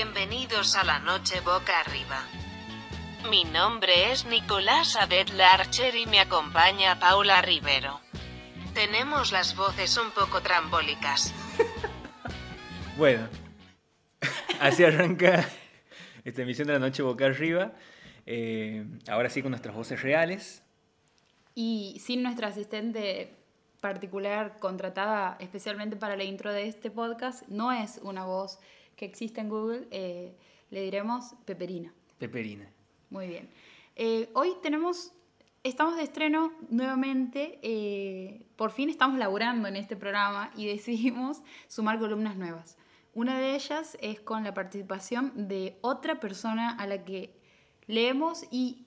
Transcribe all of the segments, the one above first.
Bienvenidos a la noche boca arriba. Mi nombre es Nicolás Abed Larcher y me acompaña Paula Rivero. Tenemos las voces un poco trambólicas. Bueno, así arranca esta emisión de la noche boca arriba. Eh, ahora sí con nuestras voces reales. Y sin nuestra asistente particular contratada especialmente para la intro de este podcast, no es una voz que existe en Google, eh, le diremos Peperina. Peperina. Muy bien. Eh, hoy tenemos, estamos de estreno nuevamente, eh, por fin estamos laburando en este programa y decidimos sumar columnas nuevas. Una de ellas es con la participación de otra persona a la que leemos y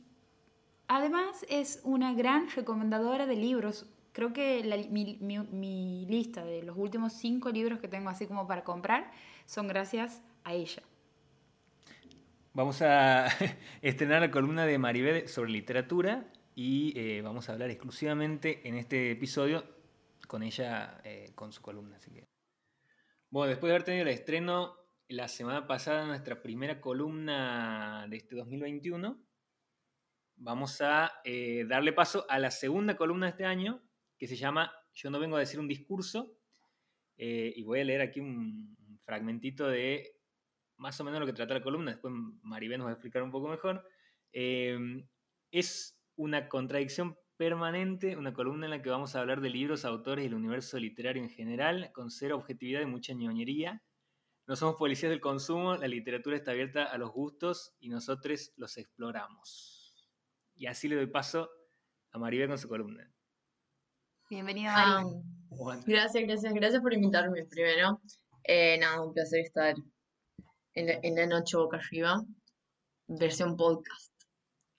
además es una gran recomendadora de libros. Creo que mi, mi lista de los últimos cinco libros que tengo así como para comprar son gracias a ella. Vamos a estrenar la columna de Maribel sobre literatura y eh, vamos a hablar exclusivamente en este episodio con ella, eh, con su columna. Así que... Bueno, después de haber tenido el estreno la semana pasada, nuestra primera columna de este 2021, vamos a eh, darle paso a la segunda columna de este año, que se llama Yo no vengo a decir un discurso, y voy a leer aquí un, fragmentito de más o menos lo que trata la columna, después Maribel nos va a explicar un poco mejor. Em, es una contradicción permanente, una columna en la que vamos a hablar de libros, autores y el universo literario en general, con cero objetividad y mucha ñoñería. No somos policías del consumo, la literatura está abierta a los gustos y nosotros los exploramos. Y así le doy paso a Maribel con su columna. Bienvenida, ah, gracias, gracias, gracias por invitarme primero. Eh, nada, un placer estar en la, noche boca arriba, versión podcast.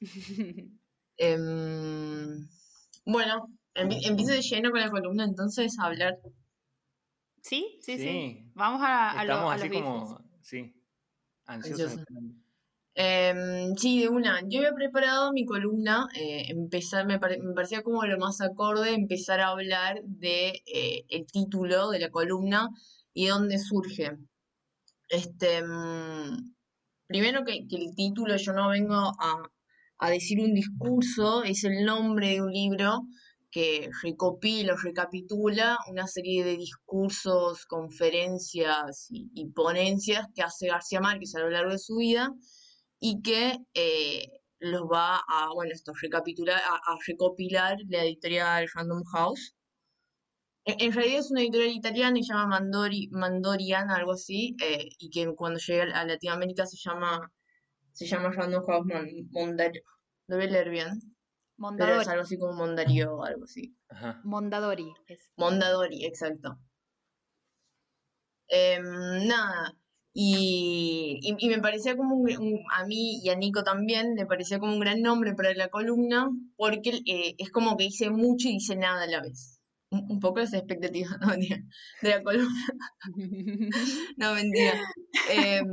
Em, bueno, empiezo de lleno con la columna, entonces a hablar. Sí, sí, sí. Vamos a, a, Estamos así como, sí, ansiosos. Em, sí, de una. Yo había preparado mi columna, eh, empezar, me, parecía como lo más acorde empezar a hablar de eh, título de la columna, y dónde surge. Este, mm, primero que, el título, yo no vengo a, decir un discurso, es el nombre de un libro que recopila recapitula una serie de discursos, conferencias y, ponencias que hace García Márquez a lo largo de su vida y que eh, los va a, bueno, esto, recapitular, a, a recopilar la editorial Random House en, realidad es una editorial italiana y se llama Mandori, Mandorian, algo así, eh, y que cuando llega a Latinoamérica se llama se llama Random House Mondadori. Lo voy a leer bien. Mondadori. Pero es algo así como Mondario o algo así. Mondadori. Mondadori, exacto. Em, nada, y, y, me parecía como un, a mí y a Nico también, me parecía como un gran nombre para la columna, porque eh, es como que dice mucho y dice nada a la vez un poco esa expectativa, no de la columna. no mentira. Em,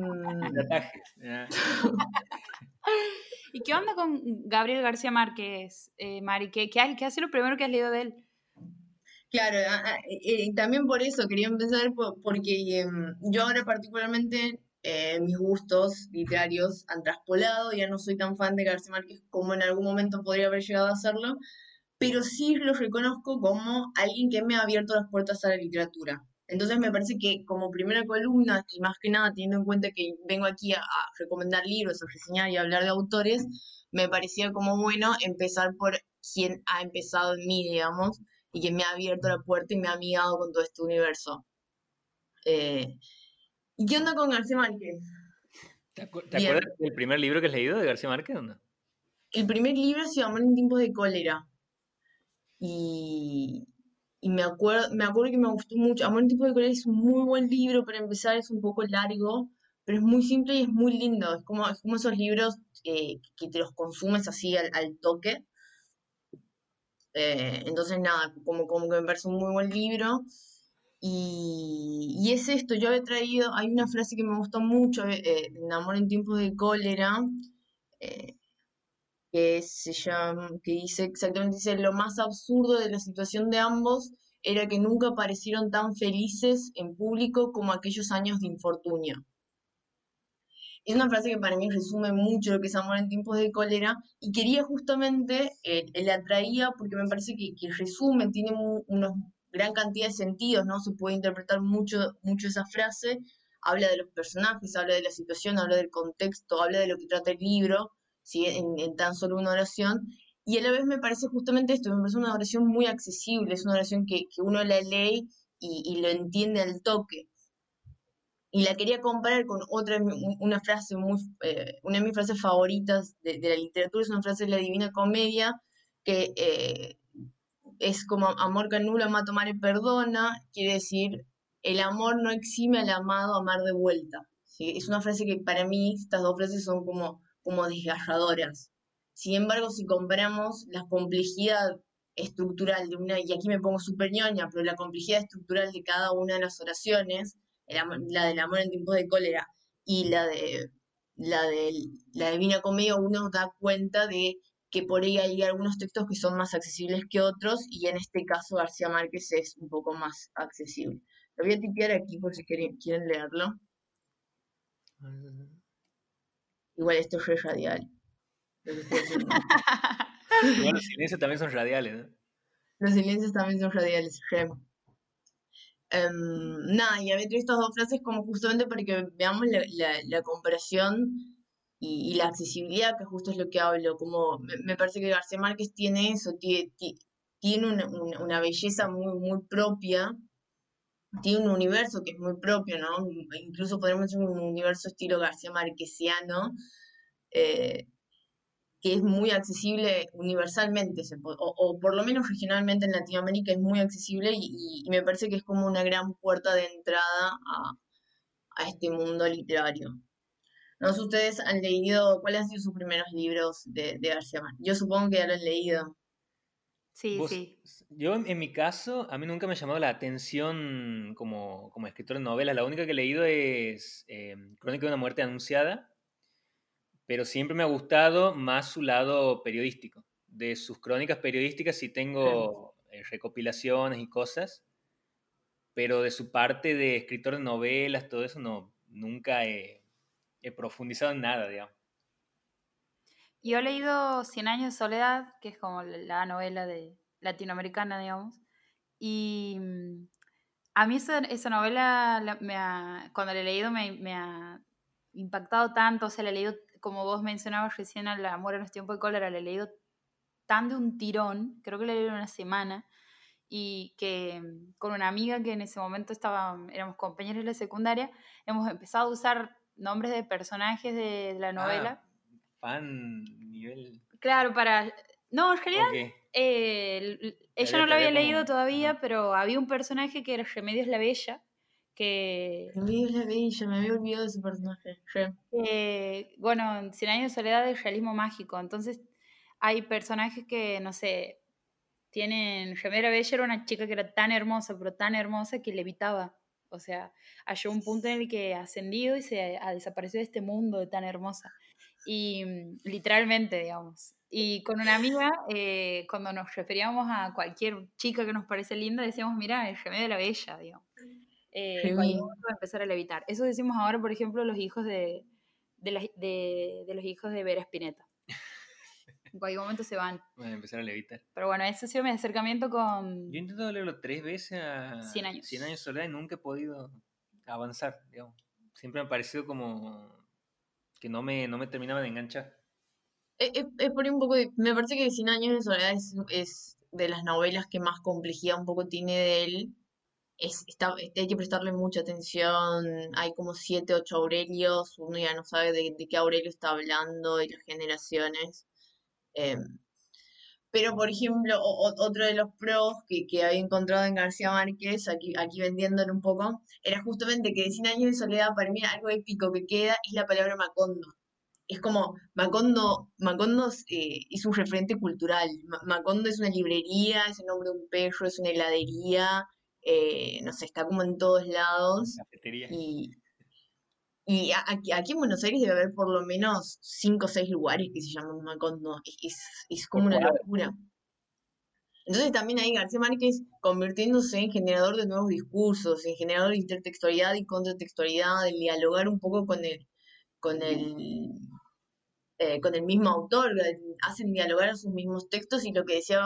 ¿Y qué onda con Gabriel García Márquez, eh, Mari? ¿Qué, qué, qué ha sido lo primero que has leído de él? Claro, eh, también por eso quería empezar, porque em, yo ahora particularmente eh, mis gustos literarios han traspolado, ya no soy tan fan de García Márquez como en algún momento podría haber llegado a hacerlo, pero sí lo reconozco como alguien que me ha abierto las puertas a la literatura. Entonces me parece que como primera columna, y más que nada teniendo en cuenta que vengo aquí a, recomendar libros, a reseñar y a hablar de autores, me parecía como bueno empezar por quien ha empezado en mí, digamos, y que me ha abierto la puerta y me ha amigado con todo este universo. Eh, ¿Y qué onda con García Márquez? ¿Te, acuerdas del primer libro que has leído de García Márquez? El primer libro se llama En tiempos de cólera. Y, me acuerdo, me acuerdo que me gustó mucho. Amor en tipo de colores es un muy buen libro para empezar, es un poco largo, pero es muy simple y es muy lindo. Es como, es como esos libros que te los consumes así al, toque. Eh, entonces, nada, como, como que me parece un muy buen libro. Y, es esto, yo he traído, hay una frase que me gustó mucho, eh, Amor en tiempos de cólera, eh, que se llama, que dice exactamente, dice, lo más absurdo de la situación de ambos era que nunca parecieron tan felices en público como aquellos años de infortunio. Es una frase que para mí resume mucho lo que es amor en tiempos de cólera y quería justamente, eh, la atraía porque me parece que, que resume, tiene una gran cantidad de sentidos, ¿no? Se puede interpretar mucho, mucho esa frase, habla de los personajes, habla de la situación, habla del contexto, habla de lo que trata el libro, ¿sí? en, tan solo una oración. Y a la vez me parece justamente esto, me parece una oración muy accesible, es una oración que, uno la lee y, lo entiende al toque y la quería comparar con otra, una frase muy, eh, una de mis frases favoritas de, la literatura, es una frase de la Divina Comedia, que eh, es como amor que anula, mata, amar y perdona, quiere decir, el amor no exime al amado a amar de vuelta. Es una frase que para mí, estas dos frases son como, como desgarradoras. Sin embargo, si comparamos la complejidad estructural de una, y aquí me pongo súper ñoña, pero la complejidad estructural de cada una de las oraciones, la del amor en tiempos de cólera y la de la de la Divina Comedia, uno da cuenta de que por ahí hay algunos textos que son más accesibles que otros y en este caso García Márquez es un poco más accesible. Lo voy a tipear aquí por si quieren, quieren leerlo. Igual esto es radial. los silencios también son radiales, ¿no? Los silencios también son radiales, Em, nada, y había traído estas dos frases como justamente para que veamos la, comparación y, la accesibilidad, que justo es lo que hablo, como me, parece que García Márquez tiene eso, tiene, tiene una, belleza muy, muy propia, tiene un universo que es muy propio, ¿no? Incluso podemos decir un universo estilo García Márquesiano, eh, que es muy accesible universalmente, o, por lo menos regionalmente en Latinoamérica es muy accesible y, me parece que es como una gran puerta de entrada a, este mundo literario. No sé, ustedes han leído, ¿cuáles han sido sus primeros libros de, García Márquez? Yo supongo que ya lo han leído. Sí, sí. Yo en mi caso, a mí nunca me ha llamado la atención como, escritor de novelas. La única que he leído es eh, Crónica de una muerte anunciada, pero siempre me ha gustado más su lado periodístico. De sus crónicas periodísticas sí tengo eh, recopilaciones y cosas, pero de su parte de escritor de novelas, todo eso, no, nunca he, profundizado en nada, digamos. Yo he leído Cien años de soledad, que es como la novela de latinoamericana, digamos, y mm, a mí esa, novela, me cuando la he leído, me, me, ha impactado tanto, o sea, la he leído como vos mencionabas recién, al amor en los tiempos de cólera, le he leído tan de un tirón, creo que le he leído una semana, y que mm, con una amiga que en ese momento estaba, éramos compañeros de la secundaria, hemos empezado a usar nombres de personajes de, la novela. Ah, fan nivel. Claro, para... No, en realidad eh, ella no lo había leído todavía, pero había un personaje que era Remedios la Bella, que... la Bella, me había olvidado de ese personaje. bueno, Cien años de soledad es realismo mágico, entonces hay personajes que, no sé, tienen... Remera Bella era una chica que era tan hermosa, pero tan hermosa que levitaba. O sea, halló un punto en el que ha ascendido y se ha desaparecido de este mundo de tan hermosa. Y mm, literalmente, digamos. Y con una amiga, eh, cuando nos referíamos a cualquier chica que nos parece linda, decíamos, mira, el remedio de la bella, digamos eh, cuando empezar a levitar. Eso decimos ahora, por ejemplo, los hijos de, de, de, los hijos de Vera Spinetta. En cualquier momento se van. Van a empezar a levitar. Pero bueno, ese ha sido mi acercamiento con... Yo he intentado leerlo tres veces a 100 años. 100 años de soledad y nunca he podido avanzar, digamos. Siempre me ha parecido como que no me, no me terminaba de enganchar. Es, es, por un poco, me parece que 100 años de soledad es, es de las novelas que más complejidad un poco tiene de él es, está, hay que prestarle mucha atención, hay como siete, ocho Aurelios, uno ya no sabe de, qué Aurelio está hablando, de las generaciones. Em, pero, por ejemplo, otro de los pros que, que, había encontrado en García Márquez, aquí, aquí vendiéndolo un poco, era justamente que de 100 años de soledad, para mí algo épico que queda es la palabra Macondo. Es como, Macondo, Macondo eh, es un referente cultural. Macondo es una librería, es el nombre de un perro, es una heladería, eh, no sé, está como en todos lados. Y, y aquí, aquí, en Buenos Aires debe haber por lo menos cinco o seis lugares que se llaman Macondo. Es, es como una locura. Entonces también ahí García Márquez convirtiéndose en generador de nuevos discursos, en generador de intertextualidad y contratextualidad, de dialogar un poco con el, con el, eh, con el mismo autor, hacen dialogar a sus mismos textos y lo que decía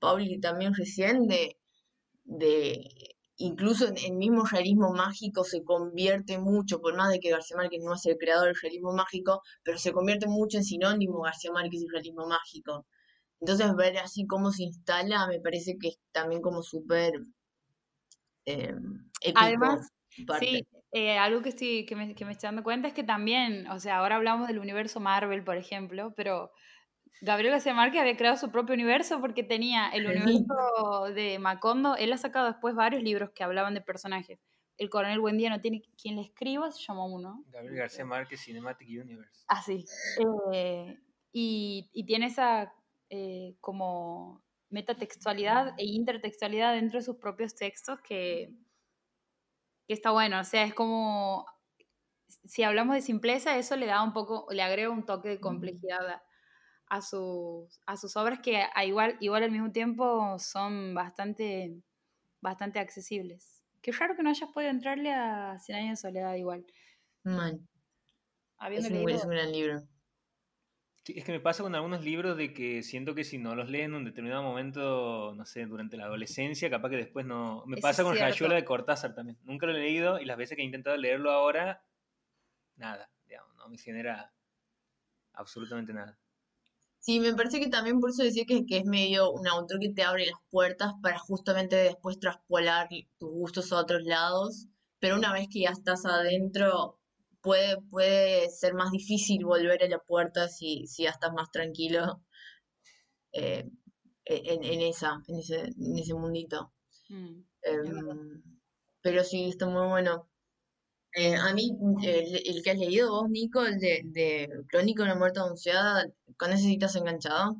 Pauli también recién de, de incluso en el mismo realismo mágico se convierte mucho, por más de que García Márquez no es el creador del realismo mágico, pero se convierte mucho en sinónimo García Márquez y realismo mágico. Entonces ver así cómo se instala me parece que es también como súper eh, Además, sí, eh, algo que, estoy, que, me, que me estoy dando cuenta es que también, o sea, ahora hablamos del universo Marvel, por ejemplo, pero Gabriel García Márquez había creado su propio universo porque tenía el universo de Macondo. Él ha sacado después varios libros que hablaban de personajes. El coronel Buendía no tiene quien le escriba, se llama uno. Gabriel García Márquez Cinematic Universe. Ah, sí. Eh, y, y, tiene esa eh, como metatextualidad e intertextualidad dentro de sus propios textos que, que está bueno. O sea, es como, si hablamos de simpleza, eso le da un poco, le agrega un toque de complejidad a, sus, a sus obras que a igual, igual al mismo tiempo son bastante, bastante accesibles. Qué raro que no hayas podido entrarle a Cien años de soledad igual. Man. es, un, es un gran libro es que me pasa con algunos libros de que siento que si no los leen en un determinado momento, no sé, durante la adolescencia, capaz que después no... Me pasa con Rayuela de Cortázar también. Nunca lo he leído y las veces que he intentado leerlo ahora, nada, digamos, no me genera absolutamente nada. Sí, me parece que también por eso decía que, que es medio un autor que te abre las puertas para justamente después traspolar tus gustos a otros lados, pero una vez que ya estás adentro, puede, puede ser más difícil volver a la puerta si, si ya estás más tranquilo eh, en, en, esa, en, ese, en ese mundito. Mm, em, pero sí, está muy bueno. Eh, a mí, el, que has leído vos, Nico, el de, de Crónica de una muerte anunciada, ¿con ese citas enganchado?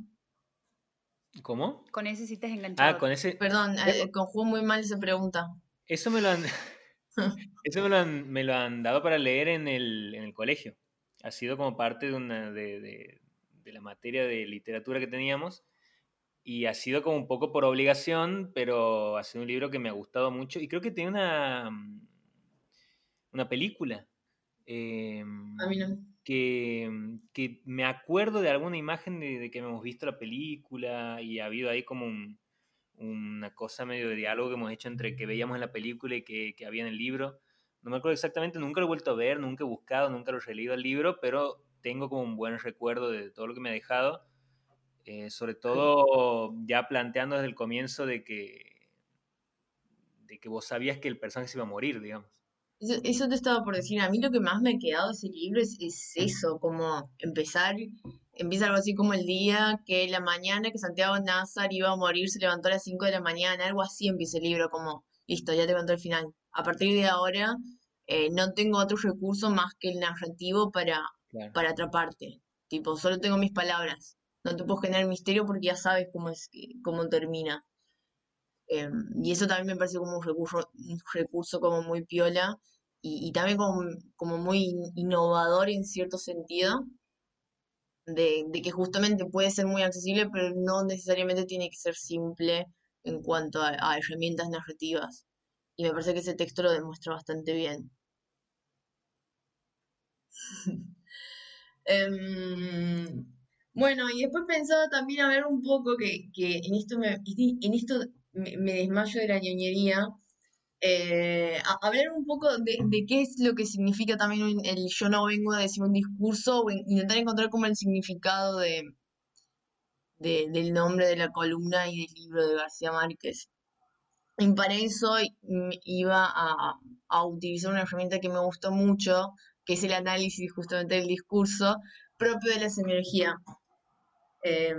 ¿Cómo? Con ese citas enganchado. Ah, con ese. Perdón, eh, conjugo muy mal esa pregunta. Eso me lo han. Eso me lo, han, me lo han dado para leer en el, en el colegio. Ha sido como parte de, una, de, de, de, la materia de literatura que teníamos y ha sido como un poco por obligación, pero ha sido un libro que me ha gustado mucho y creo que tiene una, una película. Eh, a mí no. Que, que, me acuerdo de alguna imagen de, de, que hemos visto la película y ha habido ahí como un, una cosa medio de diálogo que hemos hecho entre que veíamos en la película y que, que había en el libro. No me acuerdo exactamente, nunca lo he vuelto a ver, nunca he buscado, nunca lo he releído el libro, pero tengo como un buen recuerdo de todo lo que me ha dejado. Eh, sobre todo ya planteando desde el comienzo de que, de que vos sabías que el personaje se iba a morir, digamos. Eso, te estaba por decir, a mí lo que más me ha quedado de ese libro es, es eso, como empezar empieza algo así como el día que la mañana que Santiago Nazar iba a morir, se levantó a las 5 de la mañana, algo así empieza el libro, como, listo, ya te contó el final. A partir de ahora eh, no tengo otro recurso más que el narrativo para, para atraparte. Tipo, solo tengo mis palabras. No te puedo generar misterio porque ya sabes cómo es cómo termina. Em, y eso también me parece como un recurso, un recurso como muy piola y, y también como, como muy innovador en cierto sentido de, que justamente puede ser muy accesible, pero no necesariamente tiene que ser simple en cuanto a, herramientas narrativas. Y me parece que ese texto lo demuestra bastante bien. Em, bueno, y después pensaba también a ver un poco que, en esto me, en esto me desmayo de la ñoñería, eh, hablar un poco de, qué es lo que significa también el yo no vengo a decir un discurso o intentar encontrar como el significado de, del nombre de la columna y del libro de García Márquez. Y para eso iba a, a utilizar una herramienta que me gustó mucho, que es el análisis justamente del discurso propio de la semiología. Eh,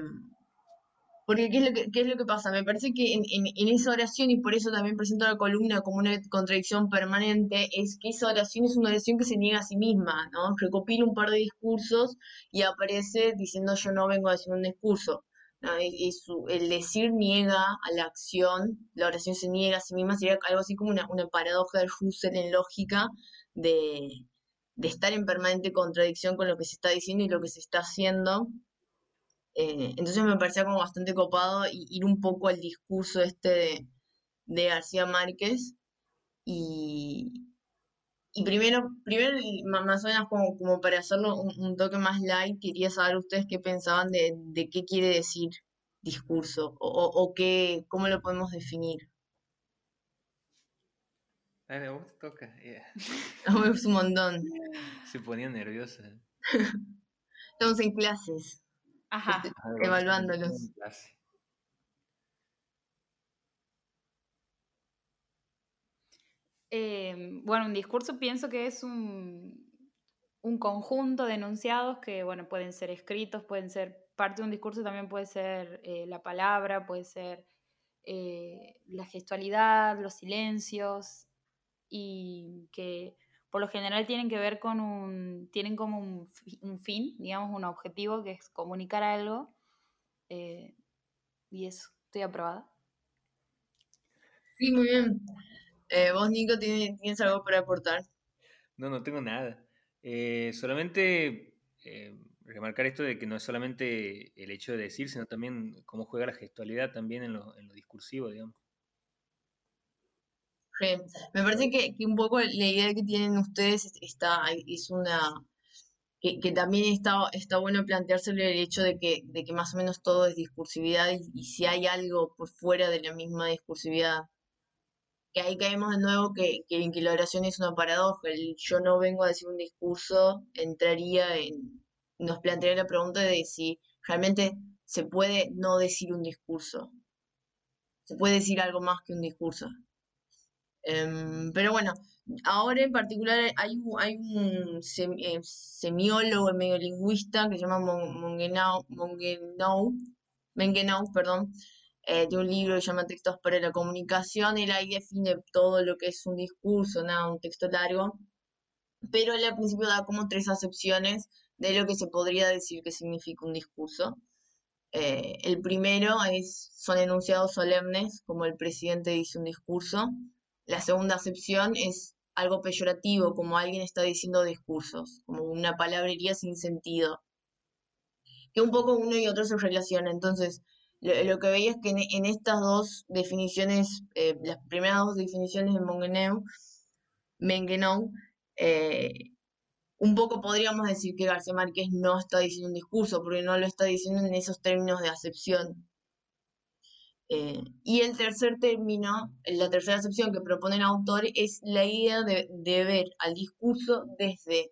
porque ¿qué es lo que, qué es lo que pasa? Me parece que en, en, esa oración, y por eso también presento la columna como una contradicción permanente, es que esa oración es una oración que se niega a sí misma, ¿no? Recopila un par de discursos y aparece diciendo yo no vengo a decir un discurso. ¿no? el decir niega a la acción, la oración se niega a sí misma, sería algo así como una, una paradoja de Russell en lógica de, de estar en permanente contradicción con lo que se está diciendo y lo que se está haciendo eh, entonces me parecía como bastante copado ir un poco al discurso este de, García Márquez y, y primero, primero más o menos como, como para hacerlo un, toque más light, quería saber ustedes qué pensaban de, de qué quiere decir discurso o, o, qué, cómo lo podemos definir. Dale, vos te toca. es un montón. Se ponía nerviosa. Estamos en clases. Ajá. Este, evaluándolos. Eh, bueno, un discurso pienso que es un, conjunto de enunciados que, bueno, pueden ser escritos, pueden ser parte de un discurso, también puede ser eh, la palabra, puede ser eh, la gestualidad, los silencios, y que por lo general tienen que ver con un, tienen como un, un fin, digamos, un objetivo que es comunicar algo. y eso, estoy aprobada. Sí, muy bien. Eh, ¿Vos, Nico, ¿tienes, algo para aportar? No, no tengo nada. Eh, solamente eh, remarcar esto de que no es solamente el hecho de decir, sino también cómo juega la gestualidad también en lo, discursivo, digamos. Me parece que, un poco la idea que tienen ustedes está, es una, que, también está, está bueno planteárselo el hecho de que, de que más o menos todo es discursividad y, si hay algo por fuera de la misma discursividad que ahí caemos de nuevo que, que, que, la oración es una paradoja. El yo no vengo a decir un discurso entraría en, nos plantearía la pregunta de si realmente se puede no decir un discurso. Se puede decir algo más que un discurso. Em, pero bueno, ahora en particular hay, hay un eh, semiólogo, medio lingüista que se llama Mongenau, Mongenau, perdón, eh, de un libro que se llama Textos para la Comunicación. Él ahí define todo lo que es un discurso, nada, un texto largo, pero él al principio da como tres acepciones de lo que se podría decir que significa un discurso. Eh, el primero es, son enunciados solemnes, como el presidente dice un discurso. La segunda acepción es algo peyorativo, como alguien está diciendo discursos, como una palabrería sin sentido. Que un poco uno y otro se relacionan. Entonces, lo, que veía es que en, estas dos definiciones, eh, las primeras dos definiciones de Mongenau, Mengenau, eh, un poco podríamos decir que García Márquez no está diciendo un discurso, porque no lo está diciendo en esos términos de acepción. Eh, y el tercer término, la tercera acepción que propone el autor es la idea de, de ver al discurso desde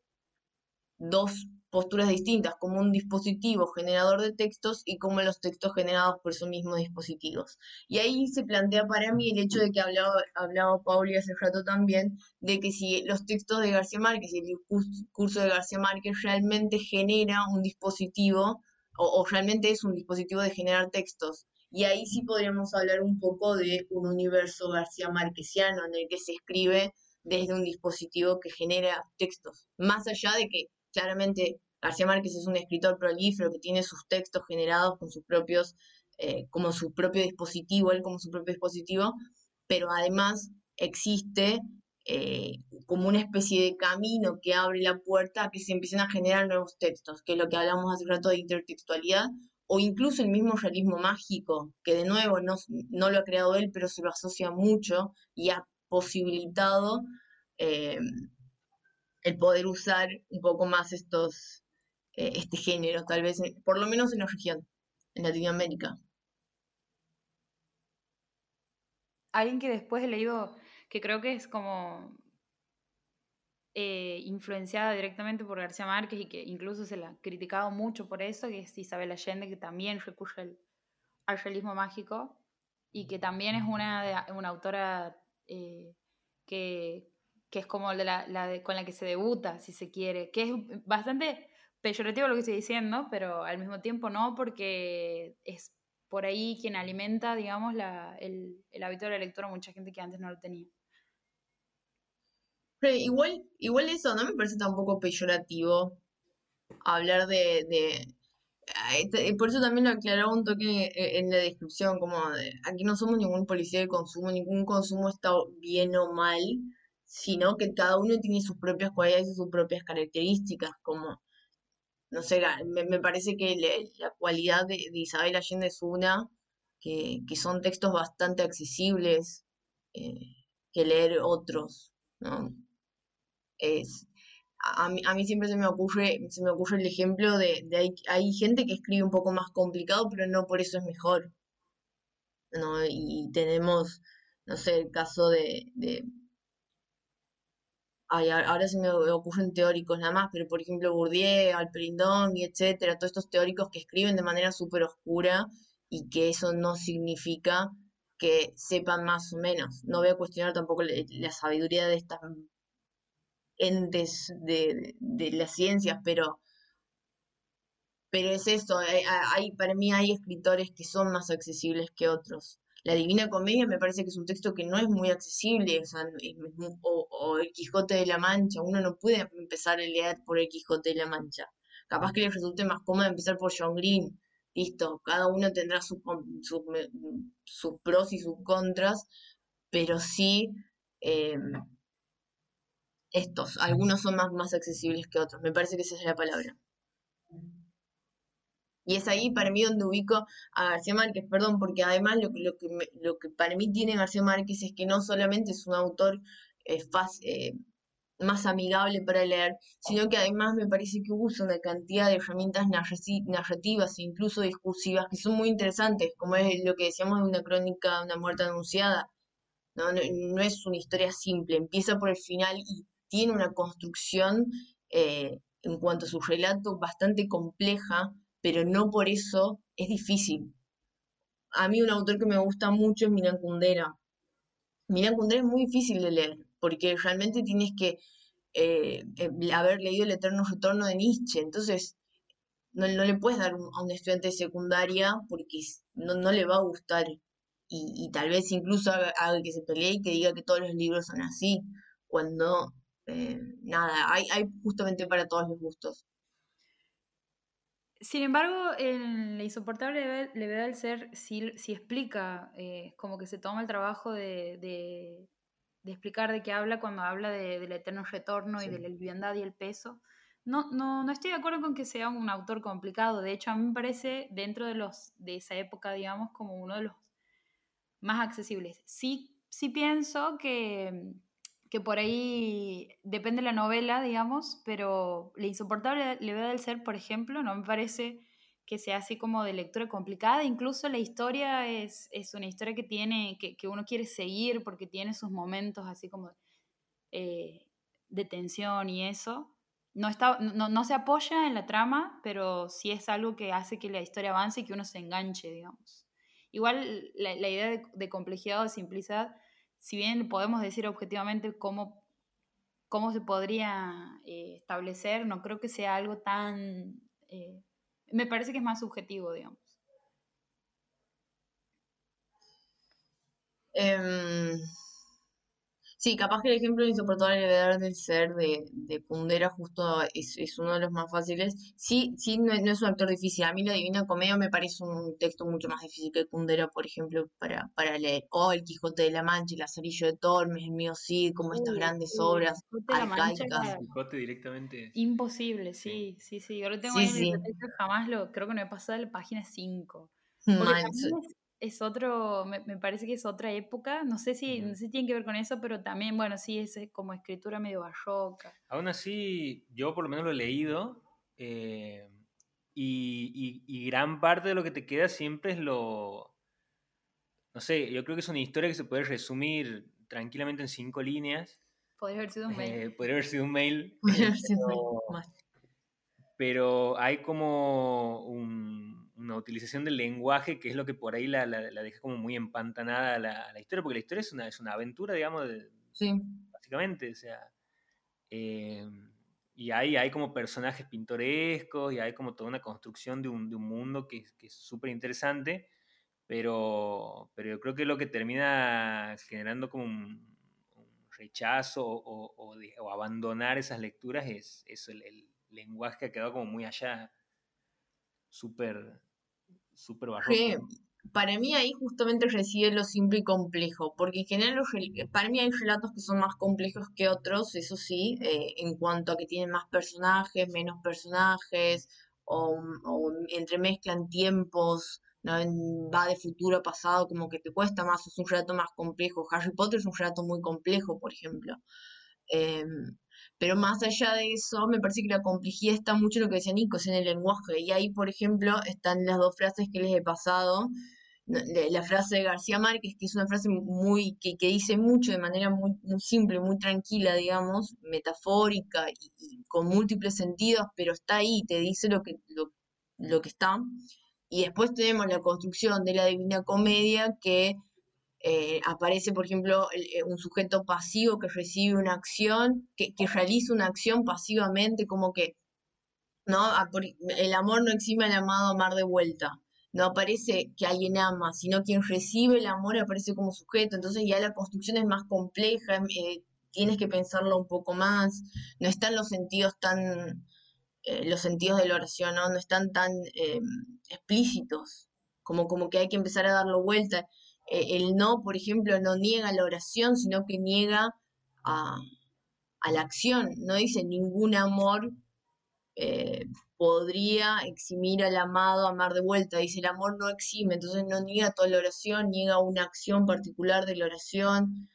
dos posturas distintas, como un dispositivo generador de textos y como los textos generados por esos mismos dispositivos. Y ahí se plantea para mí el hecho de que hablaba, hablaba Pauli hace rato también, de que si los textos de García Márquez y el discurso de García Márquez realmente genera un dispositivo o, o realmente es un dispositivo de generar textos. Y ahí sí podríamos hablar un poco de un universo García Márqueziano en el que se escribe desde un dispositivo que genera textos, más allá de que claramente García Márquez es un escritor prolífero que tiene sus textos generados con sus propios, eh, como su propio dispositivo, él como su propio dispositivo, pero además existe eh, como una especie de camino que abre la puerta a que se empiecen a generar nuevos textos, que es lo que hablamos hace rato de intertextualidad, o incluso el mismo realismo mágico, que de nuevo no, no lo ha creado él, pero se lo asocia mucho y ha posibilitado eh, el poder usar un poco más estos, eh, este género, tal vez, por lo menos en la región, en Latinoamérica. Alguien que después he leído, que creo que es como eh, influenciada directamente por García Márquez y que incluso se la ha criticado mucho por eso, que es Isabel Allende, que también recurre al, realismo mágico y que también es una, una autora eh, que, que es como la, la con la que se debuta, si se quiere, que es bastante peyorativo lo que estoy diciendo, pero al mismo tiempo no, porque es por ahí quien alimenta, digamos, la, el, el hábito de la lectura mucha gente que antes no lo tenía. Igual, igual eso no me parece tampoco peyorativo hablar de, de este, por eso también lo aclaraba un toque eh, en la descripción, como de, aquí no somos ningún policía de consumo, ningún consumo está bien o mal, sino que cada uno tiene sus propias cualidades y sus propias características, como, no sé, me, parece que la cualidad de, Isabel Allende es una, que, son textos bastante accesibles, eh, que leer otros, ¿no? Es, a, mí, a mí siempre se me ocurre, se me ocurre el ejemplo de, de hay, hay gente que escribe un poco más complicado, pero no por eso es mejor. ¿no? Y tenemos, no sé, el caso de, de Ay, ahora se me ocurren teóricos nada más, pero por ejemplo Bourdieu, Alperindon y etcétera, todos estos teóricos que escriben de manera súper oscura y que eso no significa que sepan más o menos. No voy a cuestionar tampoco la, sabiduría de estas entes de, de, las ciencias, pero, pero es eso, hay, para mí hay escritores que son más accesibles que otros. La Divina Comedia me parece que es un texto que no es muy accesible, o, El Quijote de la Mancha, uno no puede empezar a leer por El Quijote de la Mancha. Capaz que le resulte más cómodo empezar por John Green, listo, cada uno tendrá sus pros y sus contras, pero sí em, estos, algunos son más, más accesibles que otros, me parece que esa es la palabra. Y es ahí para mí donde ubico a García Márquez, perdón, porque además lo, lo, que, lo que para mí tiene García Márquez es que no solamente es un autor eh, eh, más amigable para leer, sino que además me parece que usa una cantidad de herramientas narrativas e incluso discursivas que son muy interesantes, como es lo que decíamos de una crónica, una muerte anunciada. No, no, es una historia simple, empieza por el final y tiene una construcción eh, en cuanto a su relato bastante compleja, pero no por eso es difícil. A mí un autor que me gusta mucho es Milan Kundera. Milan Kundera es muy difícil de leer, porque realmente tienes que eh, eh, haber leído El Eterno Retorno de Nietzsche, entonces no, le puedes dar a un estudiante de secundaria porque no, no le va a gustar. Y, tal vez incluso haga, que se pelee y que diga que todos los libros son así, cuando eh, nada, hay, hay justamente para todos los gustos. Sin embargo, en La insoportable levedad del ser sí, explica, eh, como que se toma el trabajo de, de, explicar de qué habla cuando habla del eterno retorno y de la liviandad y el peso. No, no, no estoy de acuerdo con que sea un autor complicado, de hecho a mí me parece dentro de, los, de esa época, digamos, como uno de los más accesibles. Sí, sí pienso que que por ahí depende de la novela, digamos, pero La insoportable levedad del ser, por ejemplo, no me parece que sea así como de lectura complicada, incluso la historia es, es una historia que tiene, que, que, uno quiere seguir porque tiene sus momentos así como eh, de tensión y eso. No, está, no, no, se apoya en la trama, pero sí es algo que hace que la historia avance y que uno se enganche, digamos. Igual la, idea de, de complejidad o de simplicidad si bien podemos decir objetivamente cómo, cómo se podría eh, establecer, no creo que sea algo tan... Eh, me parece que es más subjetivo, digamos. Em, Sí, capaz que el ejemplo de insoportable levedad del ser de, de Kundera justo es, es, uno de los más fáciles. Sí, sí, no, es un actor difícil. A mí la Divina Comedia me parece un texto mucho más difícil que Kundera, por ejemplo, para, para leer. O El Quijote de la Mancha, El Lazarillo de Tormes, El mío sí, como estas grandes obras arcaicas. Quijote directamente. Imposible, sí, sí, sí. Yo lo tengo ahí en el jamás lo, creo que no he pasado de la página 5 es otro, me, parece que es otra época, no sé, si, no sé si tiene que ver con eso, pero también, bueno, sí, es como escritura medio barroca. Aún así, yo por lo menos lo he leído eh, y, y, gran parte de lo que te queda siempre es lo, no sé, yo creo que es una historia que se puede resumir tranquilamente en cinco líneas. Podría haber sido un mail. Eh, podría haber sido un mail. Podría haber sido un mail. Pero hay como un una utilización del lenguaje que es lo que por ahí la, la, deja como muy empantanada la, la, historia, porque la historia es una, es una aventura, digamos, de, sí. básicamente, o sea, eh, y hay, hay como personajes pintorescos y hay como toda una construcción de un, de un mundo que, que es súper interesante, pero, pero yo creo que lo que termina generando como un, rechazo o, o, o, abandonar esas lecturas es eso, el, el lenguaje que ha quedado como muy allá, súper súper barroco. para mí ahí justamente reside lo simple y complejo, porque en general para mí hay relatos que son más complejos que otros, eso sí, eh, en cuanto a que tienen más personajes, menos personajes, o, o entremezclan tiempos, ¿no? va de futuro a pasado, como que te cuesta más, es un relato más complejo. Harry Potter es un relato muy complejo, por ejemplo. Em, pero más allá de eso, me parece que la complejidad está mucho en lo que decía Nico, en el lenguaje. Y ahí, por ejemplo, están las dos frases que les he pasado. La frase de García Márquez, que es una frase muy, que, que dice mucho de manera muy, simple, muy tranquila, digamos, metafórica y, con múltiples sentidos, pero está ahí, te dice lo que, lo, lo que está. Y después tenemos la construcción de la Divina Comedia, que eh, aparece, por ejemplo, eh, un sujeto pasivo que recibe una acción, que, realiza una acción pasivamente, como que ¿no? el amor no exime al amado a amar de vuelta. No aparece que alguien ama, sino quien recibe el amor aparece como sujeto. Entonces ya la construcción es más compleja, eh, tienes que pensarlo un poco más. No están los sentidos tan, los sentidos de la oración, ¿no? No están tan explícitos, como, como que hay que empezar a darlo vuelta. Eh, el no, por ejemplo, no niega la oración, sino que niega a, la acción. No dice ningún amor eh, podría eximir al amado amar de vuelta. Dice el amor no exime, entonces no niega toda la oración, niega una acción particular de la oración.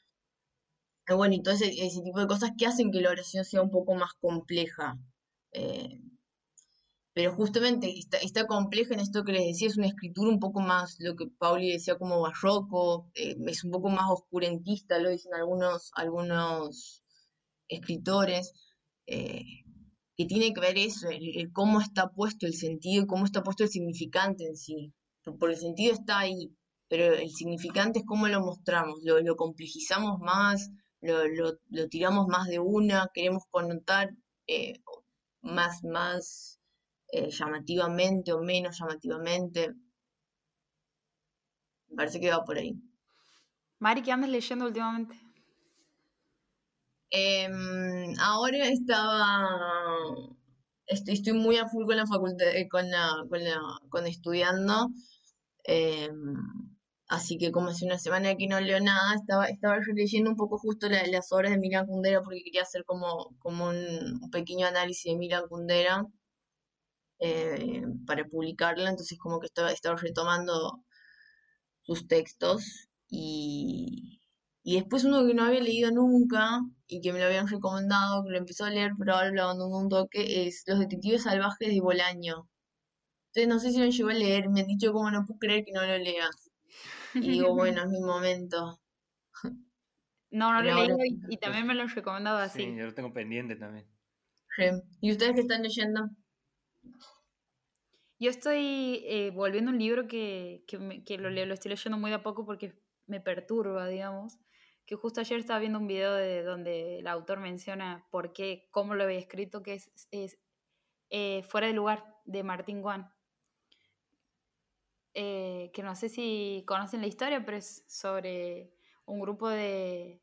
Bueno, entonces ese tipo de cosas que hacen que la oración sea un poco más compleja. Eh, pero justamente está, está, compleja en esto que les decía, es una escritura un poco más, lo que Pauli decía como barroco, eh, es un poco más oscurentista, lo dicen algunos, algunos escritores, eh, que tiene que ver eso, el, cómo está puesto el sentido, cómo está puesto el significante en sí, porque el sentido está ahí, pero el significante es cómo lo mostramos, lo, lo complejizamos más, lo, lo, lo, tiramos más de una, queremos connotar eh, más, más eh, llamativamente o menos llamativamente. Me parece que va por ahí. Mari, ¿qué andas leyendo últimamente? Em, ahora estaba. Estoy, estoy, muy a full con la facultad, eh, con la, con la, con estudiando. Em, así que como hace una semana que no leo nada, estaba, estaba leyendo un poco justo las obras de Milan Kundera porque quería hacer como, como un, un pequeño análisis de Milan Kundera. Eh, para publicarla, entonces como que estaba, estaba retomando sus textos y, y después uno que no había leído nunca y que me lo habían recomendado, que lo empezó a leer pero ahora lo abandoné un toque, es Los Detectives Salvajes de Bolaño. Entonces no sé si lo llevo a leer, me han dicho como no puedo creer que no lo leas. Y digo, bueno, es mi momento. No, no lo he leído y, también me lo han recomendado así. Sí, yo lo tengo pendiente también. ¿Y ustedes qué están leyendo? Yo estoy eh, volviendo un libro que, que, lo, lo, estoy leyendo muy de a poco porque me perturba, digamos. Que justo ayer estaba viendo un video de donde el autor menciona por qué, cómo lo había escrito, que es, es eh, Fuera de lugar, de Martín Guan. Eh, que no sé si conocen la historia, pero es sobre un grupo de,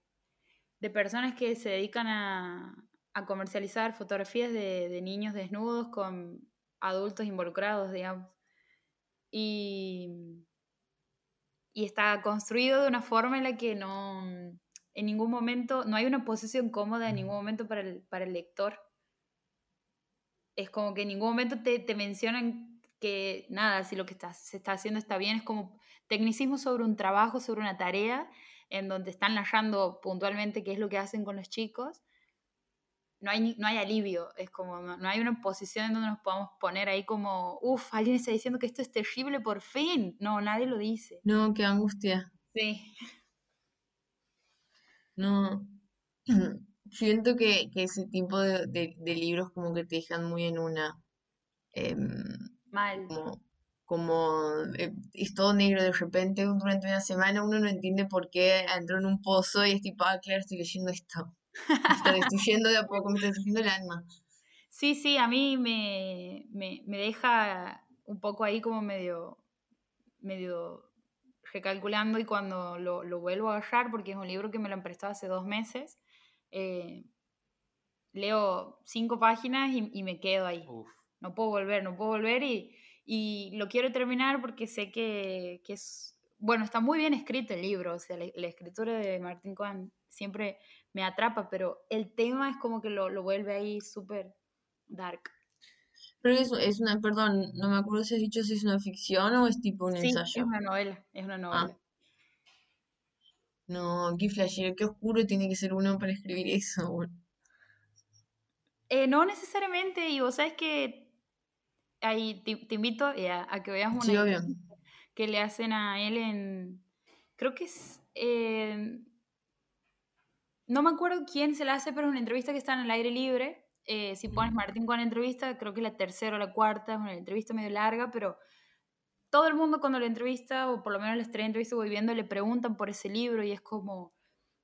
de personas que se dedican a, a comercializar fotografías de, de, niños desnudos con adultos involucrados, digamos. Y, y está construido de una forma en la que no, en ningún momento, no hay una posición cómoda en ningún momento para el, para el lector. Es como que en ningún momento te, te mencionan que nada, si lo que está, se está haciendo está bien, es como tecnicismo sobre un trabajo, sobre una tarea, en donde están narrando puntualmente qué es lo que hacen con los chicos, no hay, no hay alivio, es como, no, hay una posición en donde nos podamos poner ahí como, uff, alguien está diciendo que esto es terrible por fin. No, nadie lo dice. No, qué angustia. Sí. No, siento que, ese tipo de, libros como que te dejan muy en una... Em, Mal. Como, como eh, es todo negro de repente durante una semana uno no entiende por qué entró en un pozo y es tipo, ah, claro, estoy leyendo esto. Me está destruyendo de a poco, me está destruyendo el alma. Sí, sí, a mí me, me, me deja un poco ahí como medio, medio recalculando y cuando lo, lo, vuelvo a agarrar, porque es un libro que me lo han prestado hace dos meses, eh, leo cinco páginas y, y me quedo ahí. No puedo volver, no puedo volver y, y lo quiero terminar porque sé que, que, es, bueno, está muy bien escrito el libro, o sea, la, la escritura de Martín Cohen siempre me atrapa, pero el tema es como que lo, lo vuelve ahí súper dark. Pero es, es, una, perdón, no me acuerdo si has dicho si es una ficción o es tipo un sí, ensayo. Es una novela, es una novela. Ah. No, qué flashero, qué oscuro tiene que ser uno para escribir eso. Eh, no necesariamente, y vos sabes que ahí te, te invito eh, a, que veas una Sí, que le hacen a él en. Creo que es. eh, no me acuerdo quién se la hace, pero es una entrevista que está en el aire libre. Eh, si pones Martín con entrevista, creo que es la tercera o la cuarta, es una entrevista medio larga, pero todo el mundo cuando lo entrevista, o por lo menos las tres entrevistas que voy viendo, le preguntan por ese libro y es como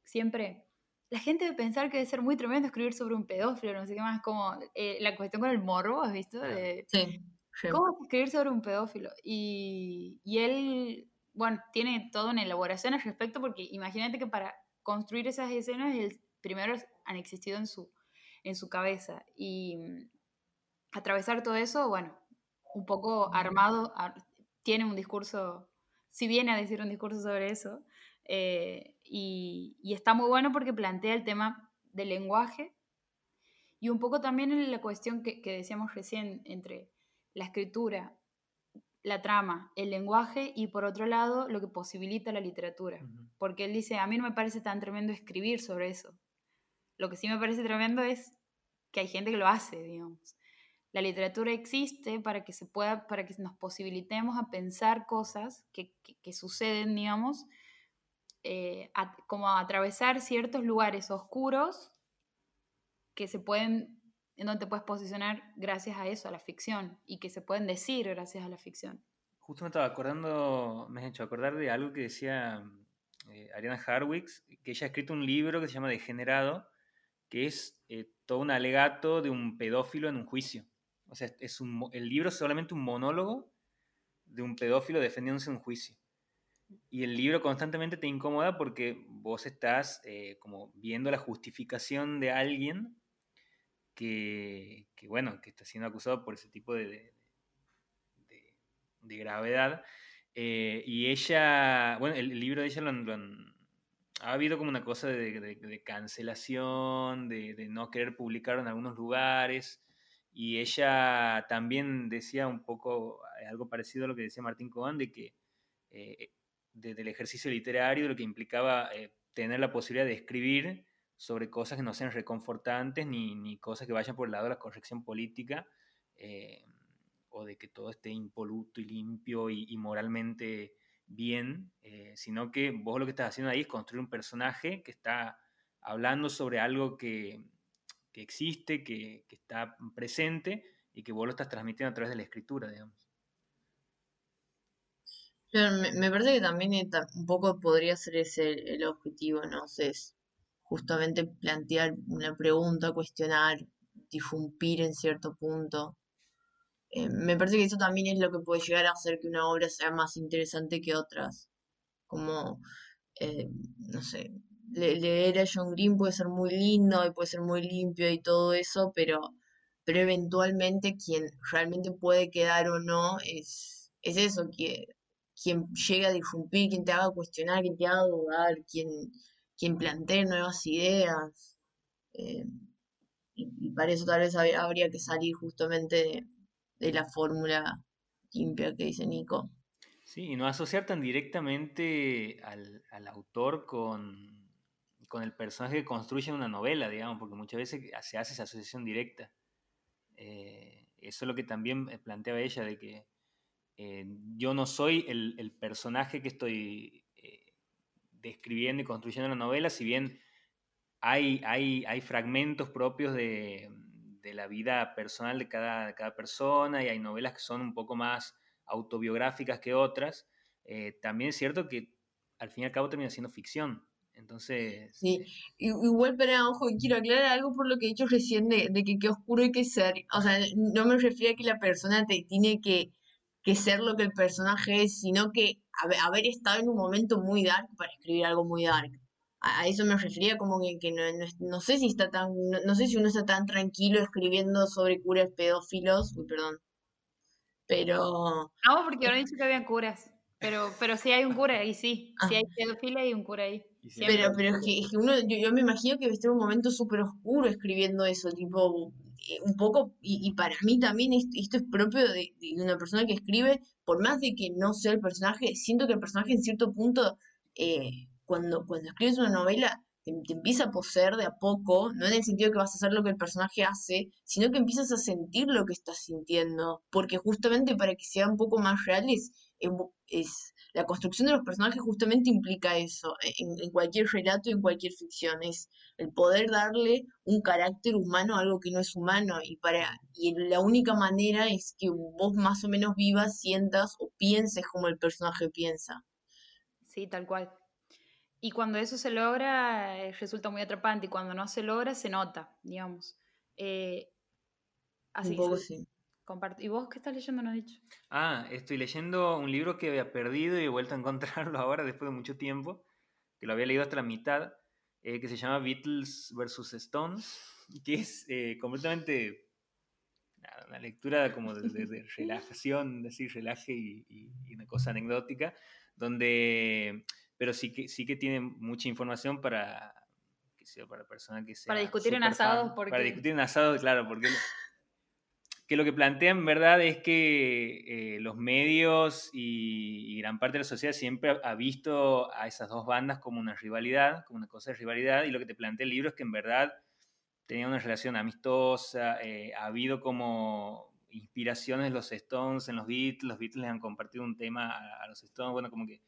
siempre. La gente debe pensar que debe ser muy tremendo escribir sobre un pedófilo, no sé qué más, como eh, la cuestión con el morro, ¿has visto? De- Sí. sí. ¿Cómo es escribir sobre un pedófilo? Y, y él, bueno, tiene toda una elaboración al respecto porque imagínate que para construir esas escenas, él primero han existido en su, en su cabeza. Y mm, atravesar todo eso, bueno, un poco armado, ar- tiene un discurso, si viene a decir un discurso sobre eso, eh, y, y está muy bueno porque plantea el tema del lenguaje y un poco también en la cuestión que, que decíamos recién entre la escritura, la trama, el lenguaje y por otro lado lo que posibilita la literatura. Porque él dice, a mí no me parece tan tremendo escribir sobre eso. Lo que sí me parece tremendo es que hay gente que lo hace, digamos. La literatura existe para que se pueda, para que nos posibilitemos a pensar cosas que, que- que suceden, digamos, eh, a- como a atravesar ciertos lugares oscuros que se pueden, en donde te puedes posicionar gracias a eso, a la ficción, y que se pueden decir gracias a la ficción. Justo me estaba acordando, me has hecho acordar de algo que decía eh, Ariana Harwicks, que ella ha escrito un libro que se llama Degenerado, que es eh, todo un alegato de un pedófilo en un juicio. O sea, es un, el libro es solamente un monólogo de un pedófilo defendiéndose en un juicio. Y el libro constantemente te incomoda porque vos estás eh, como viendo la justificación de alguien que, bueno, que está siendo acusado por ese tipo de, de- gravedad. Eh, y ella, bueno, el, el libro de ella lo han, ha habido como una cosa de, cancelación, de, no querer publicar en algunos lugares. Y ella también decía un poco eh, algo parecido a lo que decía Martín Coban, de que eh, de- del ejercicio literario, lo que implicaba eh, tener la posibilidad de escribir sobre cosas que no sean reconfortantes ni, ni cosas que vayan por el lado de la corrección política eh, o de que todo esté impoluto y limpio y, moralmente bien, eh, sino que vos lo que estás haciendo ahí es construir un personaje que está hablando sobre algo que, que existe, que, que está presente y que vos lo estás transmitiendo a través de la escritura, digamos. Claro, me, parece que también ta- un podría ser ese el, objetivo, ¿no? sé, es justamente plantear una pregunta, cuestionar, disrumpir en cierto punto. Eh, me parece que eso también es lo que puede llegar a hacer que una obra sea más interesante que otras. Como, eh, no sé, le- leer a John Green puede ser muy lindo y puede ser muy limpio y todo eso, pero, pero eventualmente quien realmente puede quedar o no es, es eso, que, quien llega a disrumpir, quien te haga cuestionar, quien te haga dudar, quien, quien plantee nuevas ideas. eh, y, para eso tal vez hab- habría que salir justamente de, la fórmula limpia que dice Nico. Sí, y no asociar tan directamente al, al autor con, con el personaje que construye una novela, digamos, porque muchas veces se hace esa asociación directa. Eh, eso es lo que también eh, planteaba ella, de que yo no soy el, el personaje que estoy describiendo y construyendo la novela, si bien hay, hay, hay fragmentos propios de, de la vida personal de cada, de cada persona y hay novelas que son un poco más autobiográficas que otras, eh, también es cierto que al fin y al cabo termina siendo ficción. Entonces, Sí, eh, igual, pero ojo, quiero aclarar algo por lo que he dicho recién de, de que qué oscuro hay que ser. O sea, no me refiero a que la persona te tiene que, que ser lo que el personaje es, sino que haber, estado en un momento muy dark para escribir algo muy dark. A, a eso me refería como que, que no, no, no sé si está tan, no, no sé si uno está tan tranquilo escribiendo sobre curas pedófilos, uy, perdón, pero No, porque ahora he dicho que había curas. Pero, pero sí hay un cura ahí, sí. Sí Ah. hay pedofilia y un cura ahí. y Siempre. Pero, pero es que, es que uno, yo, yo me imagino que está en un momento súper oscuro escribiendo eso, tipo, un poco, y, y para mí también esto, es propio de, de una persona que escribe, por más de que no sea el personaje, siento que el personaje en cierto punto eh, cuando, cuando escribes una novela, te, te empieza a poseer de a poco, no en el sentido que vas a hacer lo que el personaje hace, sino que empiezas a sentir lo que estás sintiendo, porque justamente para que sea un poco más reales, es, es- la construcción de los personajes justamente implica eso, e, en, en cualquier relato y en cualquier ficción, es el poder darle un carácter humano a algo que no es humano, y para, y la única manera es que vos más o menos vivas, sientas o pienses como el personaje piensa. Sí, tal cual. Y cuando eso se logra, eh, resulta muy atrapante. Y cuando no se logra, se nota, digamos. Eh, así Un poco sí. Comparto. ¿Y vos qué estás leyendo? No has dicho. Ah, estoy leyendo un libro que había perdido y he vuelto a encontrarlo ahora después de mucho tiempo, que lo había leído hasta la mitad, eh, que se llama Beatles vs. Stones, que es eh, completamente nada, una lectura como de, de- de relajación, decir relaje y, y- y una cosa anecdótica, donde, pero sí que, sí que tiene mucha información para, sé yo, para personas que sea Para discutir en asados, Para porque- discutir en asados, claro, porque que lo que plantea en verdad es que eh, los medios y, gran parte de la sociedad siempre ha, visto a esas dos bandas como una rivalidad, como una cosa de rivalidad, y lo que te plantea el libro es que en verdad tenían una relación amistosa, eh, ha habido como inspiraciones los Stones en los Beatles, los Beatles les han compartido un tema a, a los Stones, bueno, como que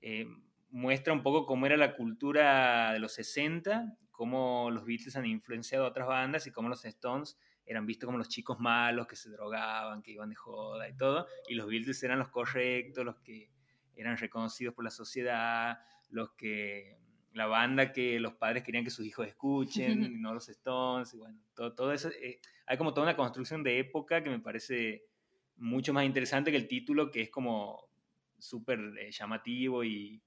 eh, muestra un poco cómo era la cultura de los 60, cómo los Beatles han influenciado a otras bandas y cómo los Stones eran vistos como los chicos malos que se drogaban, que iban de joda y todo, y los Beatles eran los correctos, los que eran reconocidos por la sociedad, los que la banda que los padres querían que sus hijos escuchen, y no los Stones, y bueno, todo, todo eso. eh, hay como toda una construcción de época que me parece mucho más interesante que el título, que es como súper eh, llamativo y,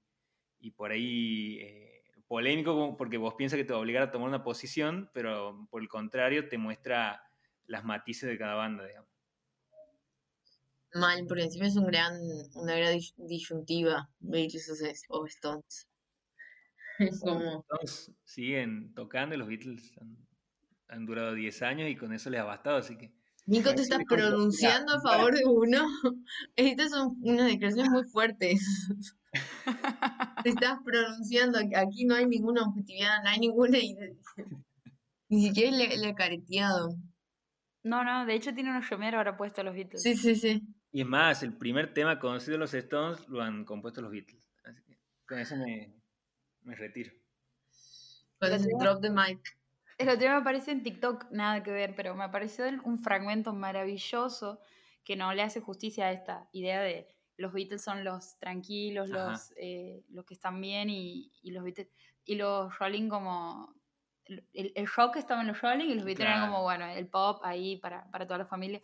y por ahí eh, polémico, porque vos piensas que te va a obligar a tomar una posición, pero por el contrario te muestra las matices de cada banda, digamos. Mal, porque encima es un gran, una gran dis- disyuntiva, Beatles o Stones. Es como, Entonces, siguen tocando y los Beatles han, han durado 10 años y con eso les ha bastado, así que... Nico, te estás pronunciando a favor de uno. Estas son unas declaraciones muy fuertes. Te estás pronunciando, aquí- no hay ninguna objetividad, no hay ninguna Ni siquiera le, le he careteado. No, no, de hecho tiene unos remeros ahora puestos los Beatles. Sí, sí, sí. Y es más, el primer tema conocido de los Stones lo han compuesto los Beatles. Así que con eso me, me retiro. Con tengo- drop de mic. El otro día me aparece en TikTok, nada que ver, pero me apareció un fragmento maravilloso que no le hace justicia a esta idea de los Beatles son los tranquilos, Ajá. los, eh, los que están bien y, y los Beatles, y los Rolling como... El, el- rock estaba en los Rolling y los Beatles eran como, bueno, el pop ahí para, para toda la familia.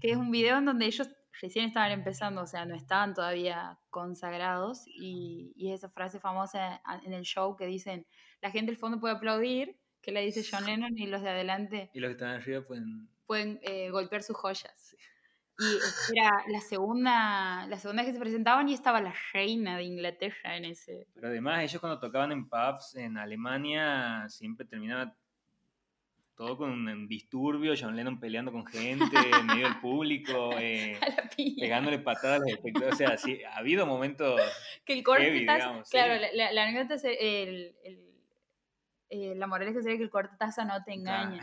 Que es un video en donde ellos recién estaban empezando, o sea, no estaban todavía consagrados. Y, y esa frase famosa en el show que dicen, la gente del fondo puede aplaudir, que la dice John Lennon, y los de adelante Y los que están arriba pueden... pueden eh, golpear sus joyas. Y era la segunda, la segunda que se presentaban y estaba la reina de Inglaterra en ese. Pero además ellos cuando tocaban en pubs en Alemania siempre terminaba todo con un disturbio, John Lennon peleando con gente en medio del público, eh, A la piña. pegándole patadas a los espectadores. O sea, sí, ha habido momentos... Que el corte heavy, taza- digamos, sí. claro, la, la, la anécdota es el, el- la moraleja sería que el corte taza no te engaña.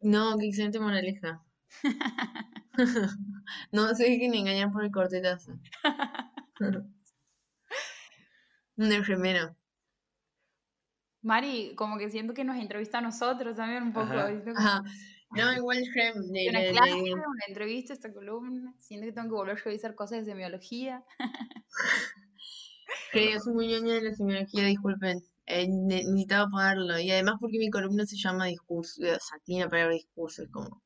No, qué excelente moraleja. No se dejen engañar por el cortetazo. Una remera. Mari, como que siento que nos entrevista a nosotros también un poco. Ajá. No, igual rem. le- Una clase, le- una entrevista, esta columna. Siento que tengo que volver a revisar cosas de semiología. Creo, soy muy ñoña de la semiología, disculpen. Eh, ne- necesitaba ponerlo. Y además porque mi columna se llama discurso. O sea, tiene la palabra discurso, es como.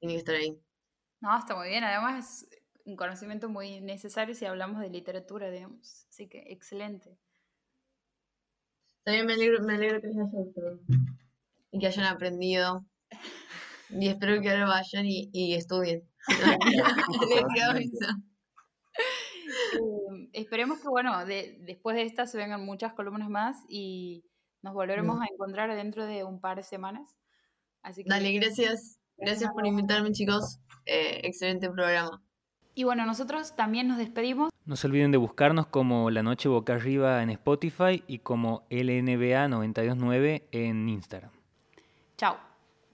Tiene que estar ahí. No, está muy bien. Además es un conocimiento muy necesario si hablamos de literatura, digamos. Así que excelente. También me alegro, me alegro que les haya gustado. Y que hayan aprendido. Y espero que ahora vayan y, y estudien. Eh, esperemos que, bueno, de- después de esta se vengan muchas columnas más y nos volveremos Mm. a encontrar dentro de un par de semanas. Así que Dale, gracias. Gracias por invitarme, chicos. Eh, excelente programa. Y bueno, nosotros también nos despedimos. No se olviden de buscarnos como La Noche Boca Arriba en Spotify y como LNBA 929 en Instagram. Chao.